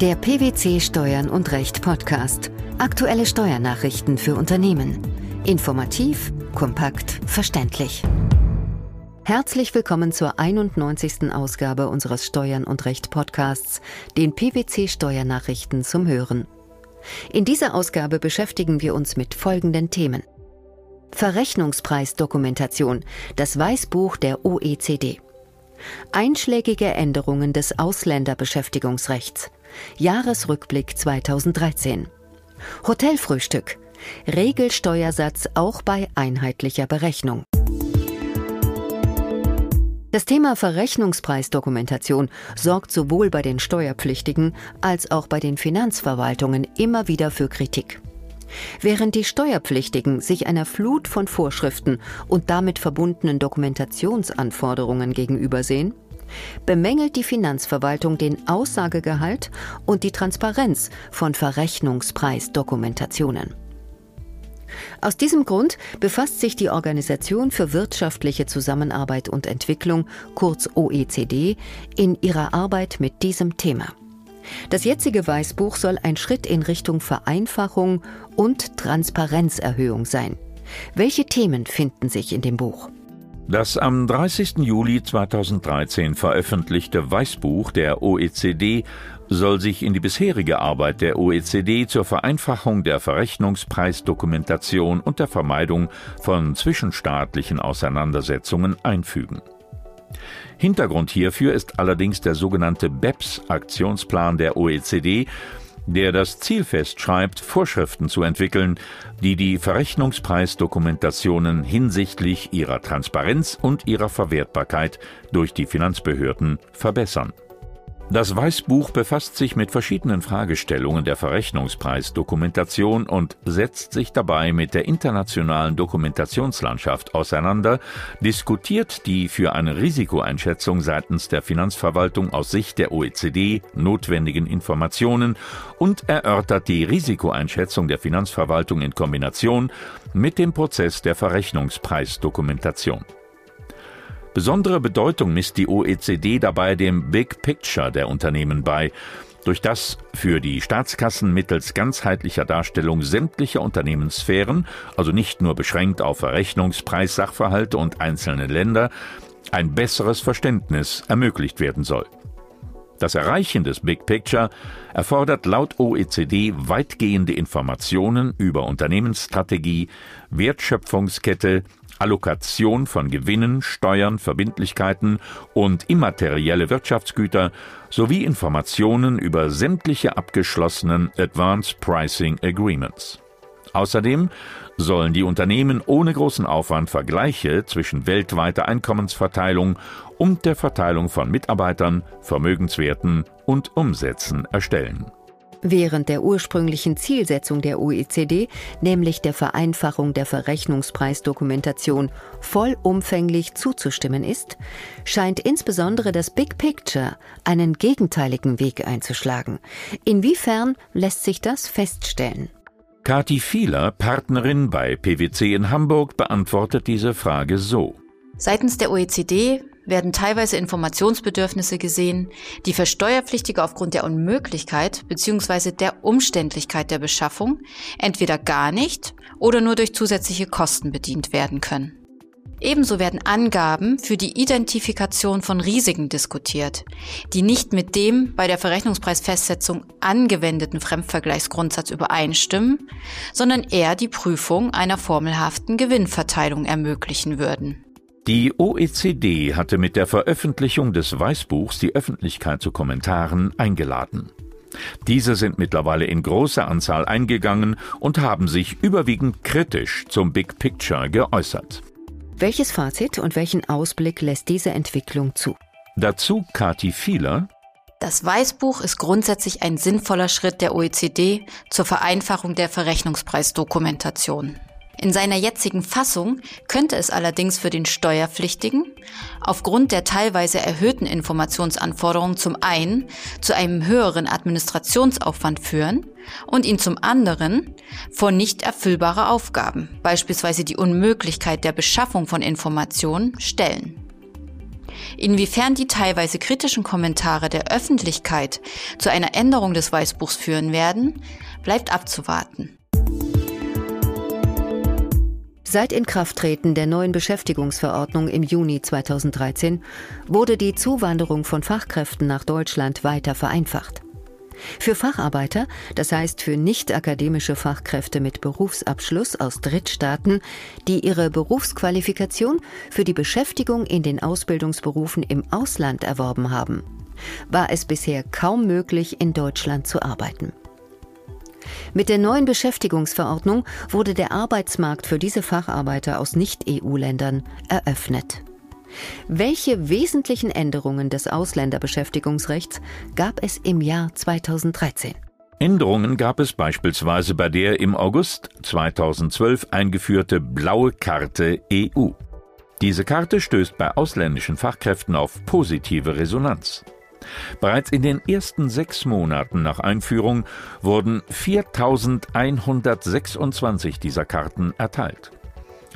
Der PwC Steuern und Recht Podcast. Aktuelle Steuernachrichten für Unternehmen. Informativ, kompakt, verständlich. Herzlich willkommen zur 91. Ausgabe unseres Steuern und Recht Podcasts, den PwC Steuernachrichten zum Hören. In dieser Ausgabe beschäftigen wir uns mit folgenden Themen. Verrechnungspreisdokumentation, das Weißbuch der OECD. Einschlägige Änderungen des Ausländerbeschäftigungsrechts. Jahresrückblick 2013. Hotelfrühstück. Regelsteuersatz auch bei einheitlicher Berechnung. Das Thema Verrechnungspreisdokumentation sorgt sowohl bei den Steuerpflichtigen als auch bei den Finanzverwaltungen immer wieder für Kritik. Während die Steuerpflichtigen sich einer Flut von Vorschriften und damit verbundenen Dokumentationsanforderungen gegenübersehen, bemängelt die Finanzverwaltung den Aussagegehalt und die Transparenz von Verrechnungspreisdokumentationen. Aus diesem Grund befasst sich die Organisation für wirtschaftliche Zusammenarbeit und Entwicklung, kurz OECD, in ihrer Arbeit mit diesem Thema. Das jetzige Weißbuch soll ein Schritt in Richtung Vereinfachung und Transparenzerhöhung sein. Welche Themen finden sich in dem Buch? Das am 30. Juli 2013 veröffentlichte Weißbuch der OECD soll sich in die bisherige Arbeit der OECD zur Vereinfachung der Verrechnungspreisdokumentation und der Vermeidung von zwischenstaatlichen Auseinandersetzungen einfügen. Hintergrund hierfür ist allerdings der sogenannte BEPS-Aktionsplan der OECD, der das Ziel festschreibt, Vorschriften zu entwickeln, die die Verrechnungspreisdokumentationen hinsichtlich ihrer Transparenz und ihrer Verwertbarkeit durch die Finanzbehörden verbessern. Das Weißbuch befasst sich mit verschiedenen Fragestellungen der Verrechnungspreisdokumentation und setzt sich dabei mit der internationalen Dokumentationslandschaft auseinander, diskutiert die für eine Risikoeinschätzung seitens der Finanzverwaltung aus Sicht der OECD notwendigen Informationen und erörtert die Risikoeinschätzung der Finanzverwaltung in Kombination mit dem Prozess der Verrechnungspreisdokumentation. Besondere Bedeutung misst die OECD dabei dem Big Picture der Unternehmen bei, durch das für die Staatskassen mittels ganzheitlicher Darstellung sämtlicher Unternehmenssphären, also nicht nur beschränkt auf Verrechnungspreissachverhalte und einzelne Länder, ein besseres Verständnis ermöglicht werden soll. Das Erreichen des Big Picture erfordert laut OECD weitgehende Informationen über Unternehmensstrategie, Wertschöpfungskette, Allokation von Gewinnen, Steuern, Verbindlichkeiten und immaterielle Wirtschaftsgüter sowie Informationen über sämtliche abgeschlossenen Advanced Pricing Agreements. Außerdem sollen die Unternehmen ohne großen Aufwand Vergleiche zwischen weltweiter Einkommensverteilung und der Verteilung von Mitarbeitern, Vermögenswerten und Umsätzen erstellen. Während der ursprünglichen Zielsetzung der OECD, nämlich der Vereinfachung der Verrechnungspreisdokumentation, vollumfänglich zuzustimmen ist, scheint insbesondere das Big Picture einen gegenteiligen Weg einzuschlagen. Inwiefern lässt sich das feststellen? Kati Fieler, Partnerin bei PwC in Hamburg, beantwortet diese Frage so. Seitens der OECD werden teilweise Informationsbedürfnisse gesehen, die für Steuerpflichtige aufgrund der Unmöglichkeit bzw. der Umständlichkeit der Beschaffung entweder gar nicht oder nur durch zusätzliche Kosten bedient werden können. Ebenso werden Angaben für die Identifikation von Risiken diskutiert, die nicht mit dem bei der Verrechnungspreisfestsetzung angewendeten Fremdvergleichsgrundsatz übereinstimmen, sondern eher die Prüfung einer formelhaften Gewinnverteilung ermöglichen würden. Die OECD hatte mit der Veröffentlichung des Weißbuchs die Öffentlichkeit zu Kommentaren eingeladen. Diese sind mittlerweile in großer Anzahl eingegangen und haben sich überwiegend kritisch zum Big Picture geäußert. Welches Fazit und welchen Ausblick lässt diese Entwicklung zu? Dazu Kati Fieler. Das Weißbuch ist grundsätzlich ein sinnvoller Schritt der OECD zur Vereinfachung der Verrechnungspreisdokumentation. In seiner jetzigen Fassung könnte es allerdings für den Steuerpflichtigen aufgrund der teilweise erhöhten Informationsanforderungen zum einen zu einem höheren Administrationsaufwand führen und ihn zum anderen vor nicht erfüllbare Aufgaben, beispielsweise die Unmöglichkeit der Beschaffung von Informationen, stellen. Inwiefern die teilweise kritischen Kommentare der Öffentlichkeit zu einer Änderung des Weißbuchs führen werden, bleibt abzuwarten. Seit Inkrafttreten der neuen Beschäftigungsverordnung im Juni 2013 wurde die Zuwanderung von Fachkräften nach Deutschland weiter vereinfacht. Für Facharbeiter, das heißt für nicht akademische Fachkräfte mit Berufsabschluss aus Drittstaaten, die ihre Berufsqualifikation für die Beschäftigung in den Ausbildungsberufen im Ausland erworben haben, war es bisher kaum möglich, in Deutschland zu arbeiten. Mit der neuen Beschäftigungsverordnung wurde der Arbeitsmarkt für diese Facharbeiter aus Nicht-EU-Ländern eröffnet. Welche wesentlichen Änderungen des Ausländerbeschäftigungsrechts gab es im Jahr 2013? Änderungen gab es beispielsweise bei der im August 2012 eingeführte Blaue Karte EU. Diese Karte stößt bei ausländischen Fachkräften auf positive Resonanz. Bereits in den ersten sechs Monaten nach Einführung wurden 4126 dieser Karten erteilt.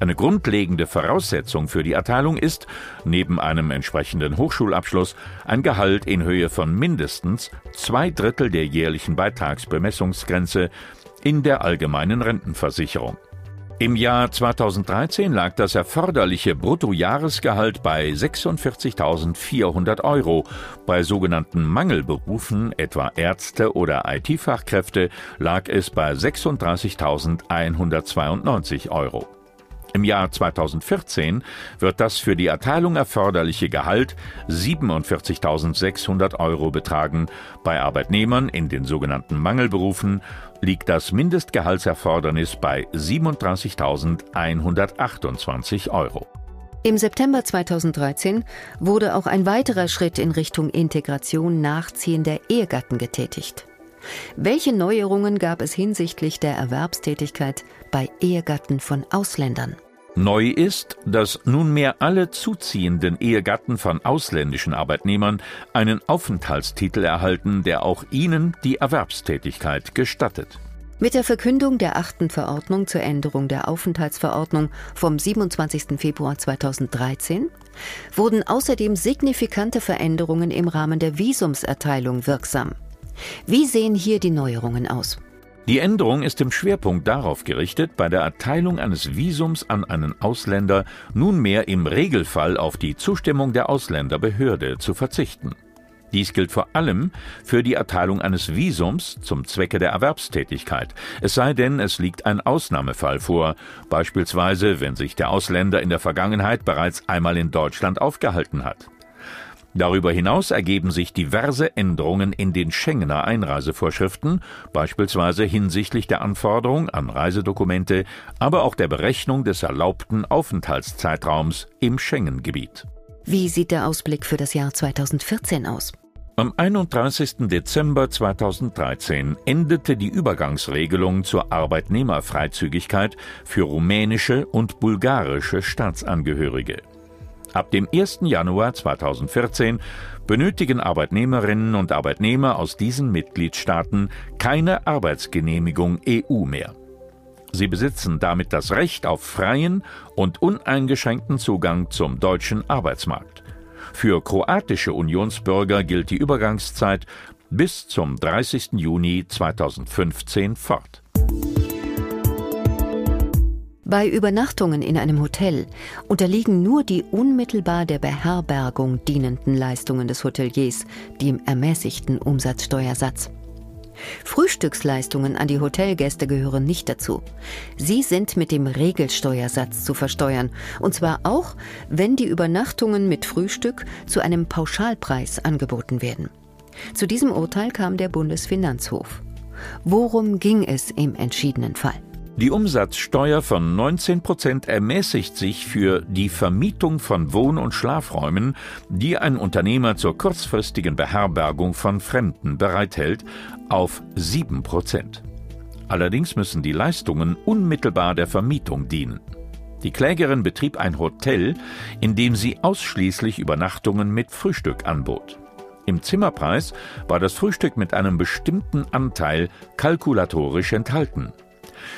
Eine grundlegende Voraussetzung für die Erteilung ist, neben einem entsprechenden Hochschulabschluss, ein Gehalt in Höhe von mindestens zwei Drittel der jährlichen Beitragsbemessungsgrenze in der allgemeinen Rentenversicherung. Im Jahr 2013 lag das erforderliche Bruttojahresgehalt bei 46.400 Euro. Bei sogenannten Mangelberufen, etwa Ärzte oder IT-Fachkräfte, lag es bei 36.192 Euro. Im Jahr 2014 wird das für die Erteilung erforderliche Gehalt 47.600 Euro betragen. Bei Arbeitnehmern in den sogenannten Mangelberufen liegt das Mindestgehaltserfordernis bei 37.128 Euro. Im September 2013 wurde auch ein weiterer Schritt in Richtung Integration nachziehender Ehegatten getätigt. Welche Neuerungen gab es hinsichtlich der Erwerbstätigkeit bei Ehegatten von Ausländern? Neu ist, dass nunmehr alle zuziehenden Ehegatten von ausländischen Arbeitnehmern einen Aufenthaltstitel erhalten, der auch ihnen die Erwerbstätigkeit gestattet. Mit der Verkündung der achten Verordnung zur Änderung der Aufenthaltsverordnung vom 27. Februar 2013 wurden außerdem signifikante Veränderungen im Rahmen der Visumserteilung wirksam. Wie sehen hier die Neuerungen aus? Die Änderung ist im Schwerpunkt darauf gerichtet, bei der Erteilung eines Visums an einen Ausländer nunmehr im Regelfall auf die Zustimmung der Ausländerbehörde zu verzichten. Dies gilt vor allem für die Erteilung eines Visums zum Zwecke der Erwerbstätigkeit, es sei denn, es liegt ein Ausnahmefall vor, beispielsweise wenn sich der Ausländer in der Vergangenheit bereits einmal in Deutschland aufgehalten hat. Darüber hinaus ergeben sich diverse Änderungen in den Schengener Einreisevorschriften, beispielsweise hinsichtlich der Anforderung an Reisedokumente, aber auch der Berechnung des erlaubten Aufenthaltszeitraums im Schengen-Gebiet. Wie sieht der Ausblick für das Jahr 2014 aus? Am 31. Dezember 2013 endete die Übergangsregelung zur Arbeitnehmerfreizügigkeit für rumänische und bulgarische Staatsangehörige. Ab dem 1. Januar 2014 benötigen Arbeitnehmerinnen und Arbeitnehmer aus diesen Mitgliedstaaten keine Arbeitsgenehmigung EU mehr. Sie besitzen damit das Recht auf freien und uneingeschränkten Zugang zum deutschen Arbeitsmarkt. Für kroatische Unionsbürger gilt die Übergangszeit bis zum 30. Juni 2015 fort. Bei Übernachtungen in einem Hotel unterliegen nur die unmittelbar der Beherbergung dienenden Leistungen des Hoteliers dem ermäßigten Umsatzsteuersatz. Frühstücksleistungen an die Hotelgäste gehören nicht dazu. Sie sind mit dem Regelsteuersatz zu versteuern, und zwar auch, wenn die Übernachtungen mit Frühstück zu einem Pauschalpreis angeboten werden. Zu diesem Urteil kam der Bundesfinanzhof. Worum ging es im entschiedenen Fall? Die Umsatzsteuer von 19 Prozent ermäßigt sich für die Vermietung von Wohn- und Schlafräumen, die ein Unternehmer zur kurzfristigen Beherbergung von Fremden bereithält, auf 7 Prozent. Allerdings müssen die Leistungen unmittelbar der Vermietung dienen. Die Klägerin betrieb ein Hotel, in dem sie ausschließlich Übernachtungen mit Frühstück anbot. Im Zimmerpreis war das Frühstück mit einem bestimmten Anteil kalkulatorisch enthalten.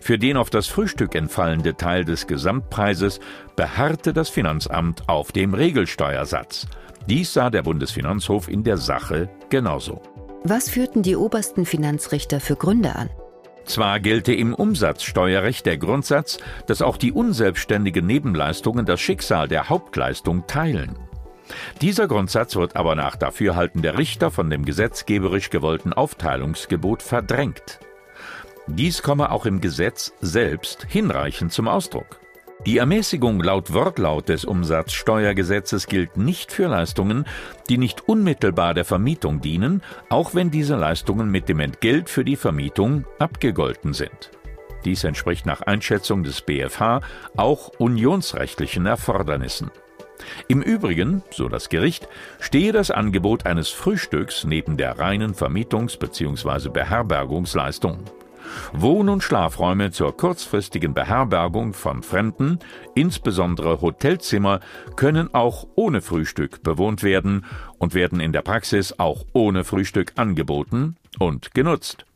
Für den auf das Frühstück entfallende Teil des Gesamtpreises beharrte das Finanzamt auf dem Regelsteuersatz. Dies sah der Bundesfinanzhof in der Sache genauso. Was führten die obersten Finanzrichter für Gründe an? Zwar gelte im Umsatzsteuerrecht der Grundsatz, dass auch die unselbstständigen Nebenleistungen das Schicksal der Hauptleistung teilen. Dieser Grundsatz wird aber nach Dafürhalten der Richter von dem gesetzgeberisch gewollten Aufteilungsgebot verdrängt. Dies komme auch im Gesetz selbst hinreichend zum Ausdruck. Die Ermäßigung laut Wortlaut des Umsatzsteuergesetzes gilt nicht für Leistungen, die nicht unmittelbar der Vermietung dienen, auch wenn diese Leistungen mit dem Entgelt für die Vermietung abgegolten sind. Dies entspricht nach Einschätzung des BfH auch unionsrechtlichen Erfordernissen. Im Übrigen, so das Gericht, stehe das Angebot eines Frühstücks neben der reinen Vermietungs- bzw. Beherbergungsleistung. Wohn- und Schlafräume zur kurzfristigen Beherbergung von Fremden, insbesondere Hotelzimmer, können auch ohne Frühstück bewohnt werden und werden in der Praxis auch ohne Frühstück angeboten und genutzt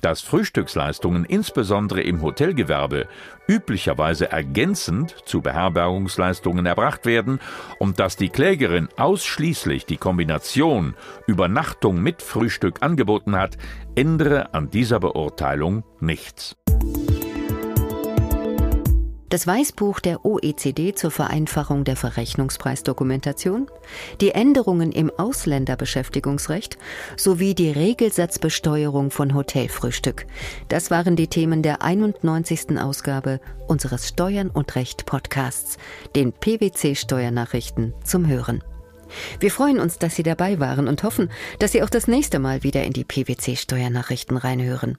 dass Frühstücksleistungen insbesondere im Hotelgewerbe üblicherweise ergänzend zu Beherbergungsleistungen erbracht werden und dass die Klägerin ausschließlich die Kombination Übernachtung mit Frühstück angeboten hat, ändere an dieser Beurteilung nichts. Das Weißbuch der OECD zur Vereinfachung der Verrechnungspreisdokumentation, die Änderungen im Ausländerbeschäftigungsrecht sowie die Regelsatzbesteuerung von Hotelfrühstück. Das waren die Themen der 91. Ausgabe unseres Steuern und Recht Podcasts, den PwC Steuernachrichten zum Hören. Wir freuen uns, dass Sie dabei waren und hoffen, dass Sie auch das nächste Mal wieder in die PwC Steuernachrichten reinhören.